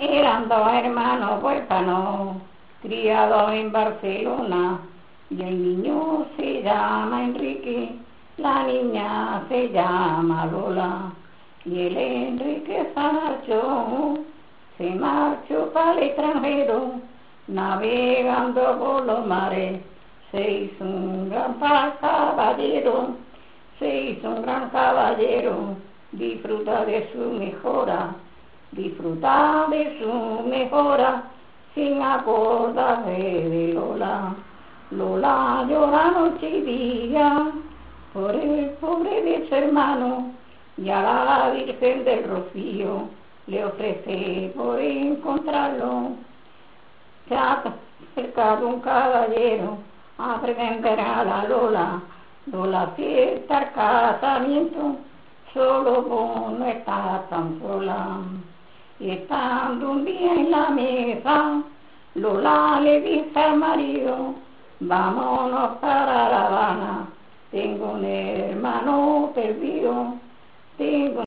Eran dos hermanos huérfanos, criados en Barcelona, y el niño se llama Enrique, la niña se llama Lola, y el Enrique se marchó, se marchó para el extranjero, navegando por los mares, se hizo un gran caballero, se hizo un gran caballero, disfruta de su mejora disfrutar de su mejora sin acordarse de Lola. Lola llora noche y día por el pobre de su hermano y a la Virgen del Rocío le ofrece por encontrarlo. Se ha acercado un caballero a presentar a la Lola. Lola fiesta el casamiento, solo vos no estás tan sola. Estando un día en la mesa, Lola le dice al marido, vámonos para La Habana, tengo un hermano perdido